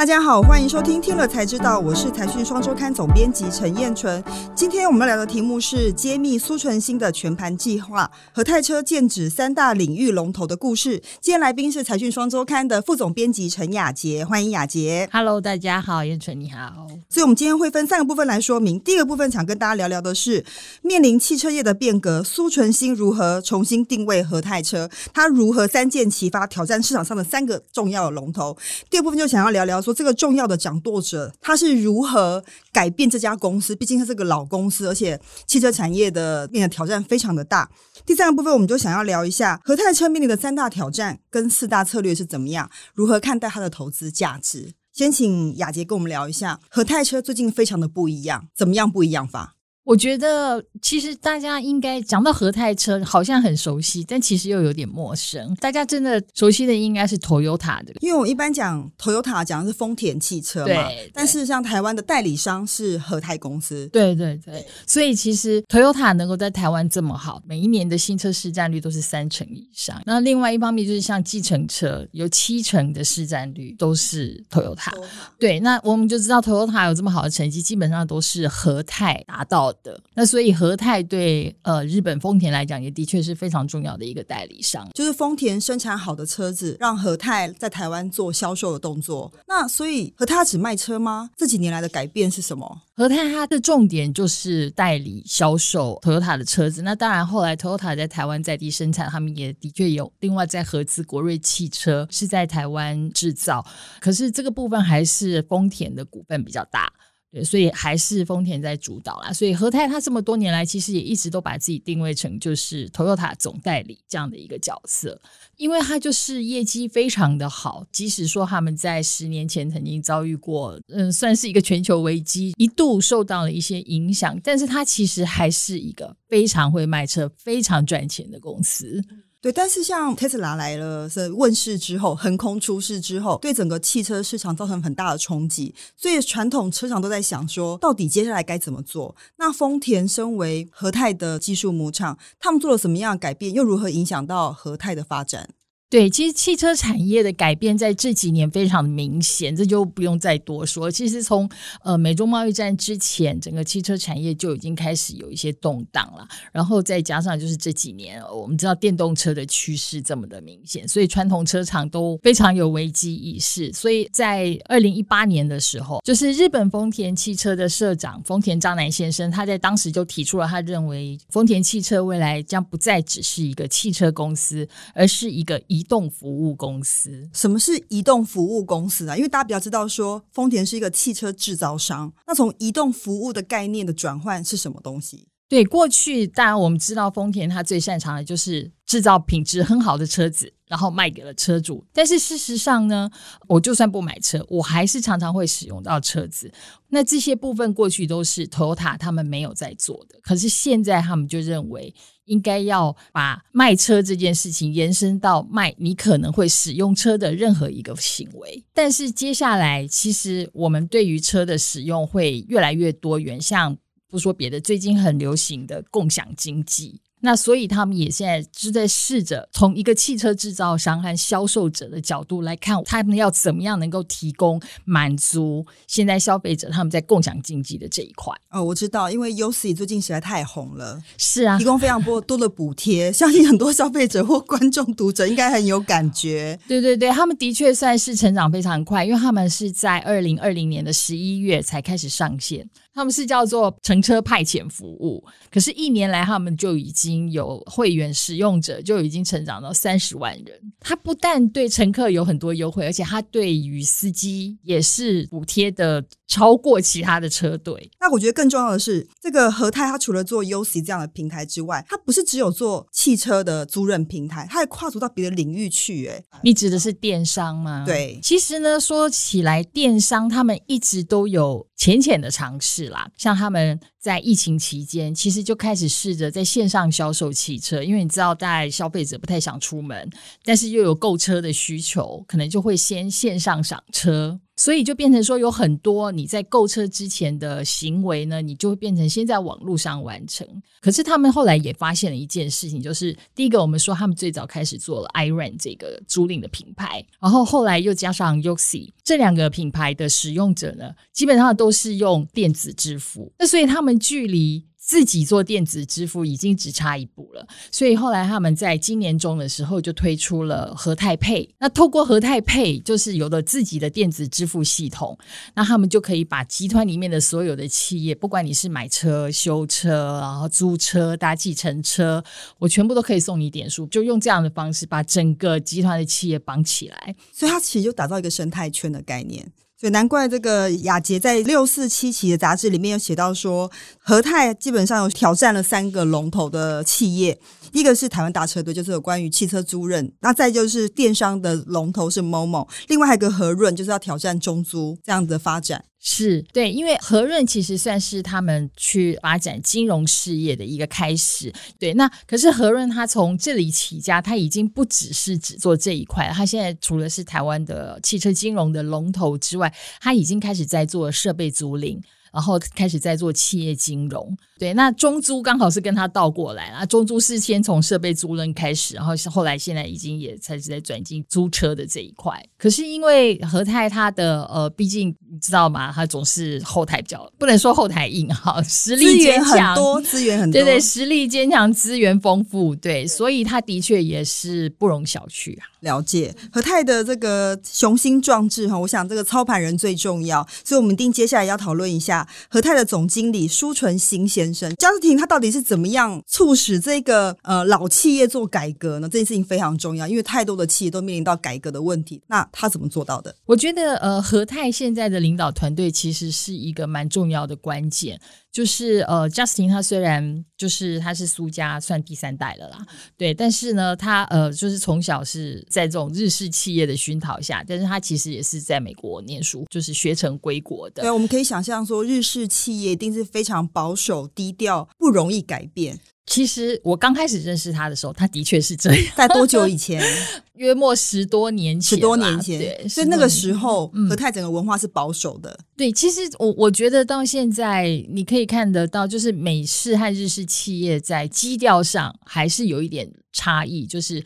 大家好，欢迎收听《听了才知道》，我是财讯双周刊总编辑陈燕纯。今天我们要聊的题目是揭秘苏存新的全盘计划，和泰车剑指三大领域龙头的故事。今天来宾是财讯双周刊的副总编辑陈雅杰，欢迎雅杰。Hello，大家好，燕纯你好。所以，我们今天会分三个部分来说明。第一个部分想跟大家聊聊的是，面临汽车业的变革，苏存新如何重新定位和泰车？他如何三箭齐发，挑战市场上的三个重要的龙头？第二部分就想要聊聊说。这个重要的掌舵者，他是如何改变这家公司？毕竟他是个老公司，而且汽车产业的面临挑战非常的大。第三个部分，我们就想要聊一下和泰车面临的三大挑战跟四大策略是怎么样，如何看待它的投资价值？先请雅洁跟我们聊一下，和泰车最近非常的不一样，怎么样不一样法？我觉得其实大家应该讲到和泰车，好像很熟悉，但其实又有点陌生。大家真的熟悉的应该是 Toyota 的，因为我一般讲 Toyota 讲的是丰田汽车嘛，对。但事实上，台湾的代理商是和泰公司。对对对，所以其实 Toyota 能够在台湾这么好，每一年的新车市占率都是三成以上。那另外一方面就是像计程车，有七成的市占率都是 Toyota。对，那我们就知道 Toyota 有这么好的成绩，基本上都是和泰达到的。那所以和泰对呃日本丰田来讲也的确是非常重要的一个代理商，就是丰田生产好的车子让和泰在台湾做销售的动作。那所以和泰只卖车吗？这几年来的改变是什么？和泰它的重点就是代理销售 Toyota 的车子。那当然后来 Toyota 在台湾在地生产，他们也的确有另外在合资国瑞汽车是在台湾制造。可是这个部分还是丰田的股份比较大。对，所以还是丰田在主导啦。所以和泰他这么多年来，其实也一直都把自己定位成就是 Toyota 总代理这样的一个角色，因为他就是业绩非常的好。即使说他们在十年前曾经遭遇过，嗯，算是一个全球危机，一度受到了一些影响，但是他其实还是一个非常会卖车、非常赚钱的公司。对，但是像 Tesla 来了是问世之后，横空出世之后，对整个汽车市场造成很大的冲击，所以传统车厂都在想说，到底接下来该怎么做？那丰田身为和泰的技术母厂，他们做了什么样的改变，又如何影响到和泰的发展？对，其实汽车产业的改变在这几年非常明显，这就不用再多说。其实从呃美中贸易战之前，整个汽车产业就已经开始有一些动荡了。然后再加上就是这几年，我们知道电动车的趋势这么的明显，所以传统车厂都非常有危机意识。所以在二零一八年的时候，就是日本丰田汽车的社长丰田章男先生，他在当时就提出了，他认为丰田汽车未来将不再只是一个汽车公司，而是一个以移动服务公司。什么是移动服务公司啊？因为大家比较知道说，丰田是一个汽车制造商。那从移动服务的概念的转换是什么东西？对，过去当然我们知道丰田它最擅长的就是制造品质很好的车子，然后卖给了车主。但是事实上呢，我就算不买车，我还是常常会使用到车子。那这些部分过去都是 Toyota 他们没有在做的，可是现在他们就认为。应该要把卖车这件事情延伸到卖你可能会使用车的任何一个行为，但是接下来其实我们对于车的使用会越来越多元，像不说别的，最近很流行的共享经济。那所以他们也现在是在试着从一个汽车制造商和销售者的角度来看，他们要怎么样能够提供满足现在消费者他们在共享经济的这一块。哦，我知道，因为 UC 最近实在太红了，是啊，提供非常多多的补贴，相信很多消费者或观众读者应该很有感觉。对对对，他们的确算是成长非常快，因为他们是在二零二零年的十一月才开始上线。他们是叫做乘车派遣服务，可是，一年来他们就已经有会员使用者就已经成长到三十万人。他不但对乘客有很多优惠，而且他对于司机也是补贴的超过其他的车队。那我觉得更重要的是，这个和泰它除了做 UC 这样的平台之外，它不是只有做汽车的租赁平台，它还跨足到别的领域去。哎，你指的是电商吗？对，其实呢，说起来，电商他们一直都有浅浅的尝试。啦，像他们在疫情期间，其实就开始试着在线上销售汽车，因为你知道，大概消费者不太想出门，但是又有购车的需求，可能就会先线上赏车。所以就变成说有很多你在购车之前的行为呢，你就会变成先在网络上完成。可是他们后来也发现了一件事情，就是第一个，我们说他们最早开始做了 iRent 这个租赁的品牌，然后后来又加上 Yoxi 这两个品牌的使用者呢，基本上都是用电子支付，那所以他们距离。自己做电子支付已经只差一步了，所以后来他们在今年中的时候就推出了和泰配。那透过和泰配就是有了自己的电子支付系统，那他们就可以把集团里面的所有的企业，不管你是买车、修车，然后租车、搭计程车，我全部都可以送你点数，就用这样的方式把整个集团的企业绑起来。所以它其实就打造一个生态圈的概念。所以难怪这个雅洁在六四七期的杂志里面有写到说，和泰基本上有挑战了三个龙头的企业。一个是台湾大车队，就是有关于汽车租赁；那再就是电商的龙头是某某另外还有个和润，就是要挑战中租这样子的发展。是对，因为和润其实算是他们去发展金融事业的一个开始。对，那可是和润他从这里起家，他已经不只是只做这一块，他现在除了是台湾的汽车金融的龙头之外，他已经开始在做设备租赁。然后开始在做企业金融，对，那中租刚好是跟他倒过来啊。中租是先从设备租赁开始，然后后来现在已经也开始在转进租车的这一块。可是因为和泰他的呃，毕竟你知道吗？他总是后台比较不能说后台硬哈，实力坚强，资源很多，资源很多，对对，实力坚强，资源丰富，对，所以他的确也是不容小觑啊。了解和泰的这个雄心壮志哈，我想这个操盘人最重要，所以我们一定接下来要讨论一下和泰的总经理舒纯新先生，贾斯汀他到底是怎么样促使这个呃老企业做改革呢？这件事情非常重要，因为太多的企业都面临到改革的问题。那他怎么做到的？我觉得呃和泰现在的领导团队其实是一个蛮重要的关键。就是呃，Justin 他虽然就是他是苏家算第三代了啦，对，但是呢，他呃就是从小是在这种日式企业的熏陶下，但是他其实也是在美国念书，就是学成归国的。对，我们可以想象说，日式企业一定是非常保守、低调，不容易改变。其实我刚开始认识他的时候，他的确是这样。在多久以前？约莫十多年前。十多年前，对，所以那个时候和泰整个文化是保守的。嗯、对，其实我我觉得到现在你可以看得到，就是美式和日式企业在基调上还是有一点差异。就是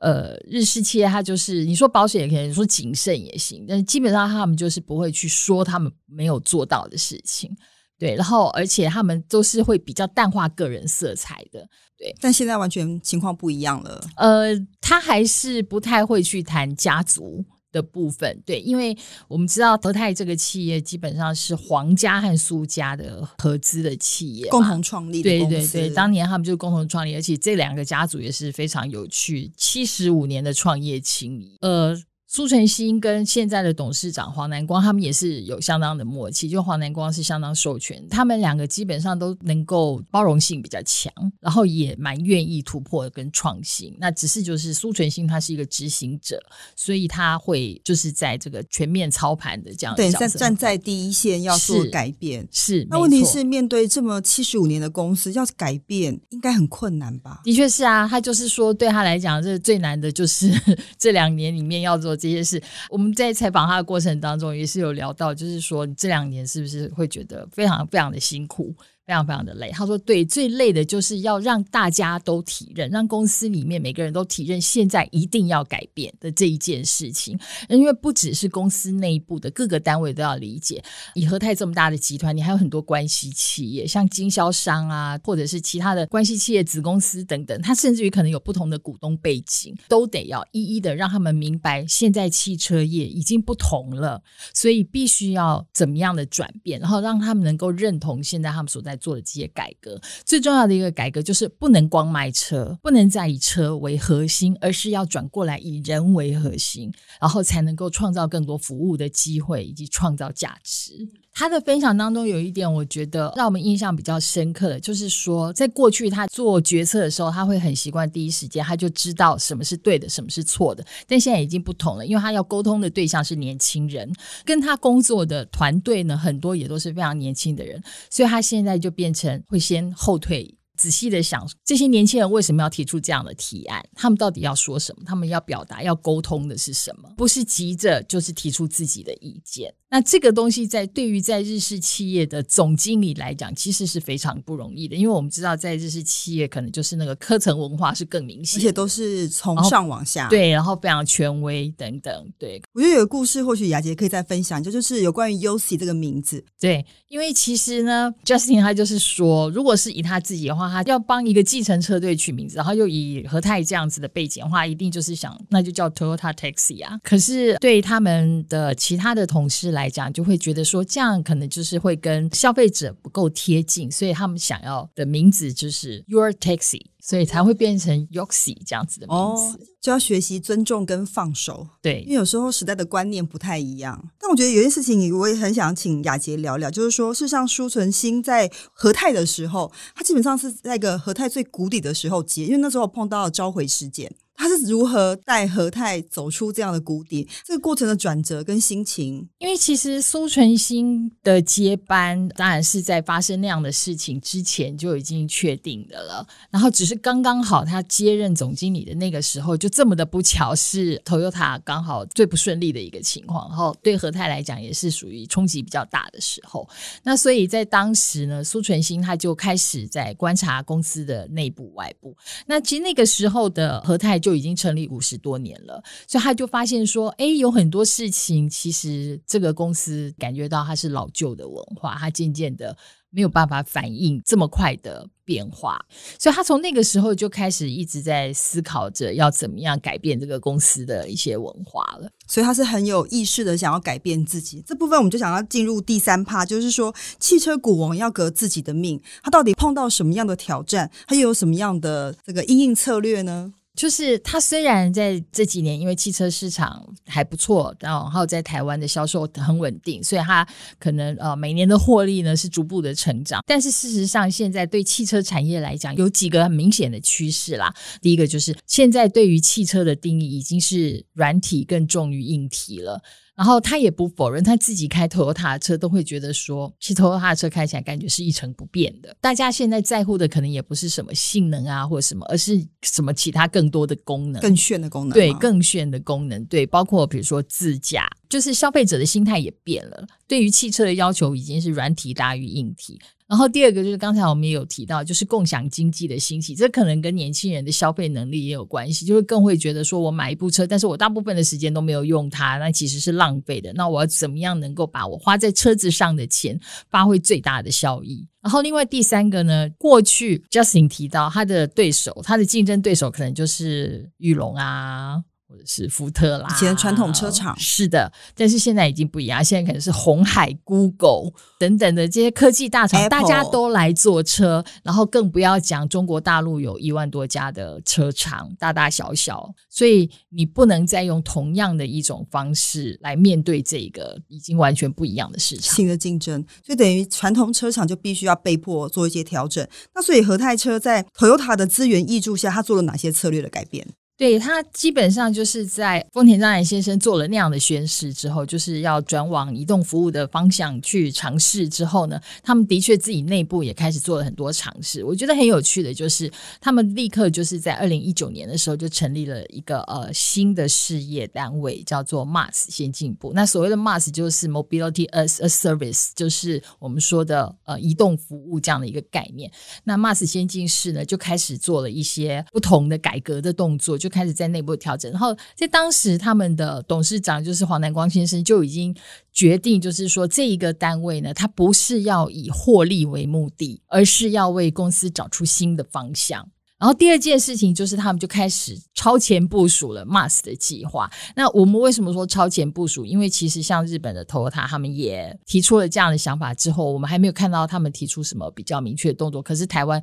呃，日式企业它就是你说保守也可以，你说谨慎也行，但是基本上他们就是不会去说他们没有做到的事情。对，然后而且他们都是会比较淡化个人色彩的，对。但现在完全情况不一样了。呃，他还是不太会去谈家族的部分，对，因为我们知道德泰这个企业基本上是皇家和苏家的合资的企业，共同创立的。对对对，当年他们就共同创立，而且这两个家族也是非常有趣，七十五年的创业情谊，呃。苏晨兴跟现在的董事长黄南光，他们也是有相当的默契。就黄南光是相当授权，他们两个基本上都能够包容性比较强，然后也蛮愿意突破跟创新。那只是就是苏晨兴他是一个执行者，所以他会就是在这个全面操盘的这样对，站站在第一线要做改变是。是那问题是面对这么七十五年的公司要改变，应该很困难吧？的确是啊，他就是说对他来讲，这最难的就是 这两年里面要做。这些事，我们在采访他的过程当中也是有聊到，就是说这两年是不是会觉得非常非常的辛苦？非常非常的累，他说：“对，最累的就是要让大家都体认，让公司里面每个人都体认，现在一定要改变的这一件事情。因为不只是公司内部的各个单位都要理解，以和泰这么大的集团，你还有很多关系企业，像经销商啊，或者是其他的关系企业子公司等等，他甚至于可能有不同的股东背景，都得要一一的让他们明白，现在汽车业已经不同了，所以必须要怎么样的转变，然后让他们能够认同现在他们所在。”做的这些改革，最重要的一个改革就是不能光卖车，不能再以车为核心，而是要转过来以人为核心，然后才能够创造更多服务的机会以及创造价值。他的分享当中有一点，我觉得让我们印象比较深刻的，就是说，在过去他做决策的时候，他会很习惯第一时间他就知道什么是对的，什么是错的。但现在已经不同了，因为他要沟通的对象是年轻人，跟他工作的团队呢，很多也都是非常年轻的人，所以他现在就变成会先后退。仔细的想，这些年轻人为什么要提出这样的提案？他们到底要说什么？他们要表达、要沟通的是什么？不是急着就是提出自己的意见。那这个东西在对于在日式企业的总经理来讲，其实是非常不容易的，因为我们知道在日式企业可能就是那个科层文化是更明显，而且都是从上往下，对，然后非常权威等等。对，我觉得有个故事，或许雅洁可以再分享，就就是有关于 Yossi 这个名字。对，因为其实呢，Justin 他就是说，如果是以他自己的话，他要帮一个计程车队取名字，然后又以和泰这样子的背景的话，一定就是想那就叫 Toyota Taxi 啊。可是对他们的其他的同事来讲，就会觉得说这样可能就是会跟消费者不够贴近，所以他们想要的名字就是 Your Taxi，所以才会变成 Yoxi 这样子的名字。哦，就要学习尊重跟放手。对，因为有时候时代的观念不太一样。但我觉得有件事情，我也很想请雅杰聊聊，就是说，事实上舒存心在和泰的时候，他基本上是在一个和泰最谷底的时候接，因为那时候碰到了召回事件。他是如何带和泰走出这样的谷底？这个过程的转折跟心情，因为其实苏存新的接班当然是在发生那样的事情之前就已经确定的了，然后只是刚刚好他接任总经理的那个时候就这么的不巧，是 Toyota 刚好最不顺利的一个情况，然后对和泰来讲也是属于冲击比较大的时候。那所以在当时呢，苏存新他就开始在观察公司的内部外部。那其实那个时候的和泰。就已经成立五十多年了，所以他就发现说，哎，有很多事情其实这个公司感觉到它是老旧的文化，它渐渐的没有办法反应这么快的变化，所以他从那个时候就开始一直在思考着要怎么样改变这个公司的一些文化了。所以他是很有意识的想要改变自己。这部分我们就想要进入第三趴，就是说汽车股王要革自己的命，他到底碰到什么样的挑战，他又有什么样的这个应应策略呢？就是它虽然在这几年因为汽车市场还不错，然后在台湾的销售很稳定，所以它可能呃每年的获利呢是逐步的成长。但是事实上，现在对汽车产业来讲，有几个很明显的趋势啦。第一个就是现在对于汽车的定义已经是软体更重于硬体了。然后他也不否认，他自己开 Toyota 的车都会觉得说，其实 Toyota 的车开起来感觉是一成不变的。大家现在在乎的可能也不是什么性能啊，或者什么，而是什么其他更多的功能，更炫的功能。对，更炫的功能。对，包括比如说自驾，就是消费者的心态也变了，对于汽车的要求已经是软体大于硬体。然后第二个就是刚才我们也有提到，就是共享经济的兴起，这可能跟年轻人的消费能力也有关系，就会更会觉得说，我买一部车，但是我大部分的时间都没有用它，那其实是浪费的。那我要怎么样能够把我花在车子上的钱发挥最大的效益？然后另外第三个呢，过去 Justin 提到他的对手，他的竞争对手可能就是裕隆啊。或者是福特啦，以前传统车厂是的，但是现在已经不一样，现在可能是红海、Google 等等的这些科技大厂，Apple、大家都来做车，然后更不要讲中国大陆有一万多家的车厂，大大小小，所以你不能再用同样的一种方式来面对这个已经完全不一样的市场，新的竞争，所以等于传统车厂就必须要被迫做一些调整。那所以和泰车在 Toyota 的资源挹注下，他做了哪些策略的改变？对，他基本上就是在丰田章男先生做了那样的宣示之后，就是要转往移动服务的方向去尝试之后呢，他们的确自己内部也开始做了很多尝试。我觉得很有趣的就是，他们立刻就是在二零一九年的时候就成立了一个呃新的事业单位，叫做 MAS 先进部。那所谓的 MAS 就是 Mobility as a Service，就是我们说的呃移动服务这样的一个概念。那 MAS 先进室呢就开始做了一些不同的改革的动作。就就开始在内部调整，然后在当时，他们的董事长就是黄南光先生就已经决定，就是说这一个单位呢，它不是要以获利为目的，而是要为公司找出新的方向。然后第二件事情就是，他们就开始超前部署了 MAS 的计划。那我们为什么说超前部署？因为其实像日本的 Toyota，他们也提出了这样的想法之后，我们还没有看到他们提出什么比较明确的动作。可是台湾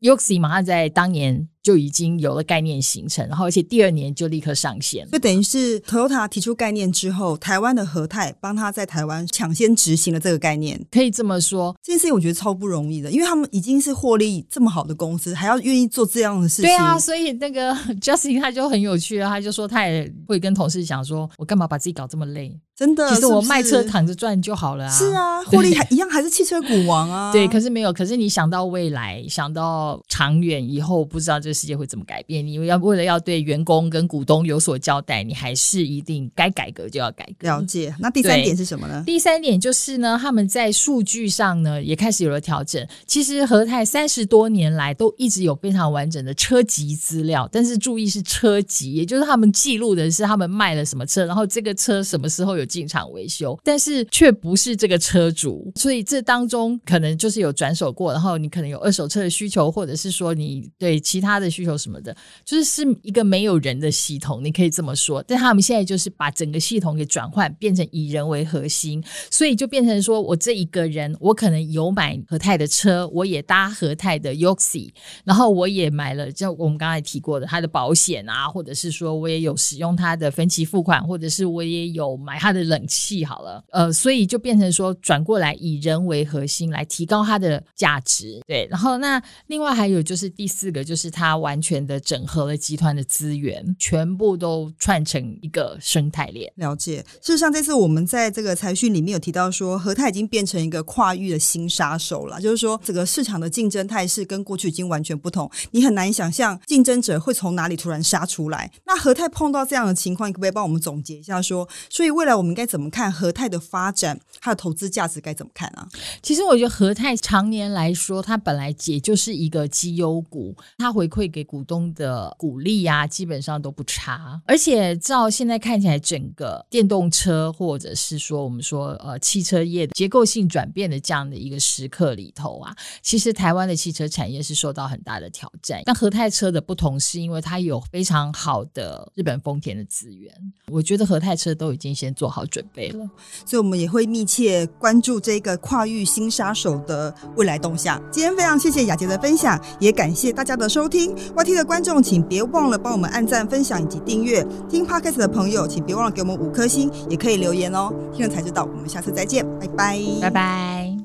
Yoxi 马上在当年。就已经有了概念形成，然后而且第二年就立刻上线，就等于是 Toyota 提出概念之后，台湾的和泰帮他在台湾抢先执行了这个概念，可以这么说。这件事情我觉得超不容易的，因为他们已经是获利这么好的公司，还要愿意做这样的事情。对啊，所以那个 Justin 他就很有趣啊，他就说他也会跟同事讲说，我干嘛把自己搞这么累？真的，其实我卖车躺着赚就好了啊！是啊，获利还一样，还是汽车股王啊。对，可是没有，可是你想到未来，想到长远以后，不知道这个世界会怎么改变。你要为了要对员工跟股东有所交代，你还是一定该改革就要改革。了解。那第三点是什么呢？第三点就是呢，他们在数据上呢也开始有了调整。其实和泰三十多年来都一直有非常完整的车籍资料，但是注意是车籍，也就是他们记录的是他们卖了什么车，然后这个车什么时候有。进厂维修，但是却不是这个车主，所以这当中可能就是有转手过，然后你可能有二手车的需求，或者是说你对其他的需求什么的，就是是一个没有人的系统，你可以这么说。但他们现在就是把整个系统给转换，变成以人为核心，所以就变成说我这一个人，我可能有买和泰的车，我也搭和泰的 Yoxi，然后我也买了，就我们刚才提过的他的保险啊，或者是说我也有使用他的分期付款，或者是我也有买他的。冷气好了，呃，所以就变成说转过来以人为核心来提高它的价值，对。然后那另外还有就是第四个，就是它完全的整合了集团的资源，全部都串成一个生态链。了解。事实上，这次我们在这个财讯里面有提到说，和泰已经变成一个跨域的新杀手了，就是说整个市场的竞争态势跟过去已经完全不同，你很难想象竞争者会从哪里突然杀出来。那和泰碰到这样的情况，你可不可以帮我们总结一下说，所以未来我我们。该怎么看和泰的发展？它的投资价值该怎么看啊？其实我觉得和泰常年来说，它本来也就是一个绩优股，它回馈给股东的股利啊，基本上都不差。而且照现在看起来，整个电动车或者是说我们说呃汽车业的结构性转变的这样的一个时刻里头啊，其实台湾的汽车产业是受到很大的挑战。但和泰车的不同是因为它有非常好的日本丰田的资源，我觉得和泰车都已经先做好。准备了，所以我们也会密切关注这个跨域新杀手的未来动向。今天非常谢谢雅洁的分享，也感谢大家的收听。YT 的观众，请别忘了帮我们按赞、分享以及订阅。听 Podcast 的朋友，请别忘了给我们五颗星，也可以留言哦。听了才知道，我们下次再见，拜拜，拜拜。